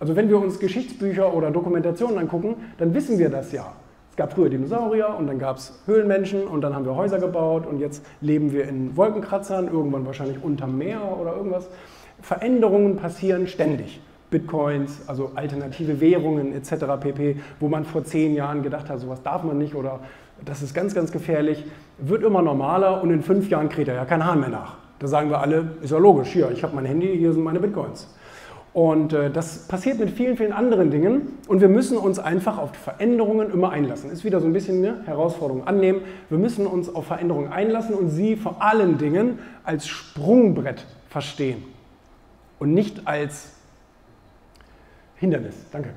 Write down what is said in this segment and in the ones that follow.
Also wenn wir uns Geschichtsbücher oder Dokumentationen angucken, dann wissen wir das ja. Es gab früher Dinosaurier und dann gab es Höhlenmenschen und dann haben wir Häuser gebaut und jetzt leben wir in Wolkenkratzern, irgendwann wahrscheinlich unterm Meer oder irgendwas. Veränderungen passieren ständig. Bitcoins, also alternative Währungen etc. pp., wo man vor zehn Jahren gedacht hat, sowas darf man nicht oder das ist ganz, ganz gefährlich, wird immer normaler und in fünf Jahren kriegt er ja kein Hahn mehr nach. Da sagen wir alle, ist ja logisch, hier, ich habe mein Handy, hier sind meine Bitcoins. Und äh, das passiert mit vielen, vielen anderen Dingen und wir müssen uns einfach auf Veränderungen immer einlassen. Ist wieder so ein bisschen eine Herausforderung annehmen. Wir müssen uns auf Veränderungen einlassen und sie vor allen Dingen als Sprungbrett verstehen und nicht als Hindernis. Danke.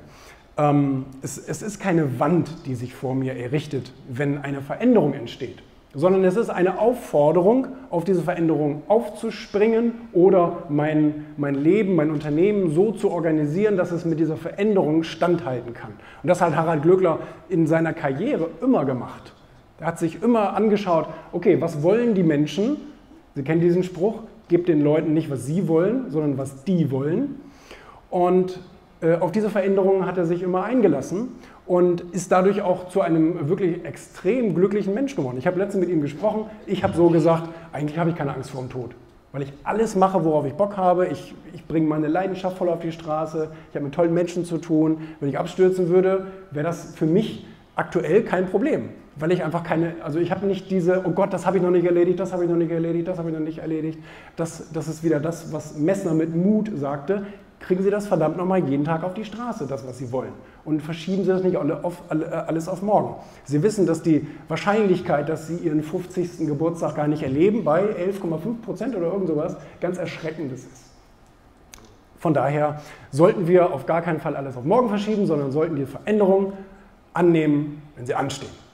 Ähm, es, es ist keine Wand, die sich vor mir errichtet, wenn eine Veränderung entsteht sondern es ist eine Aufforderung, auf diese Veränderung aufzuspringen oder mein, mein Leben, mein Unternehmen so zu organisieren, dass es mit dieser Veränderung standhalten kann. Und das hat Harald Glöckler in seiner Karriere immer gemacht. Er hat sich immer angeschaut, okay, was wollen die Menschen? Sie kennen diesen Spruch, gebt den Leuten nicht, was sie wollen, sondern was die wollen. Und auf diese Veränderungen hat er sich immer eingelassen und ist dadurch auch zu einem wirklich extrem glücklichen Mensch geworden. Ich habe letztens mit ihm gesprochen, ich habe so gesagt, eigentlich habe ich keine Angst vor dem Tod, weil ich alles mache, worauf ich Bock habe. Ich, ich bringe meine Leidenschaft voll auf die Straße, ich habe mit tollen Menschen zu tun. Wenn ich abstürzen würde, wäre das für mich aktuell kein Problem, weil ich einfach keine, also ich habe nicht diese, oh Gott, das habe ich noch nicht erledigt, das habe ich noch nicht erledigt, das habe ich noch nicht erledigt. Das, das ist wieder das, was Messner mit Mut sagte kriegen Sie das verdammt nochmal jeden Tag auf die Straße, das, was Sie wollen. Und verschieben Sie das nicht auf, alles auf morgen. Sie wissen, dass die Wahrscheinlichkeit, dass Sie Ihren 50. Geburtstag gar nicht erleben, bei 11,5 Prozent oder irgend sowas, ganz erschreckendes ist. Von daher sollten wir auf gar keinen Fall alles auf morgen verschieben, sondern sollten die Veränderungen annehmen, wenn sie anstehen.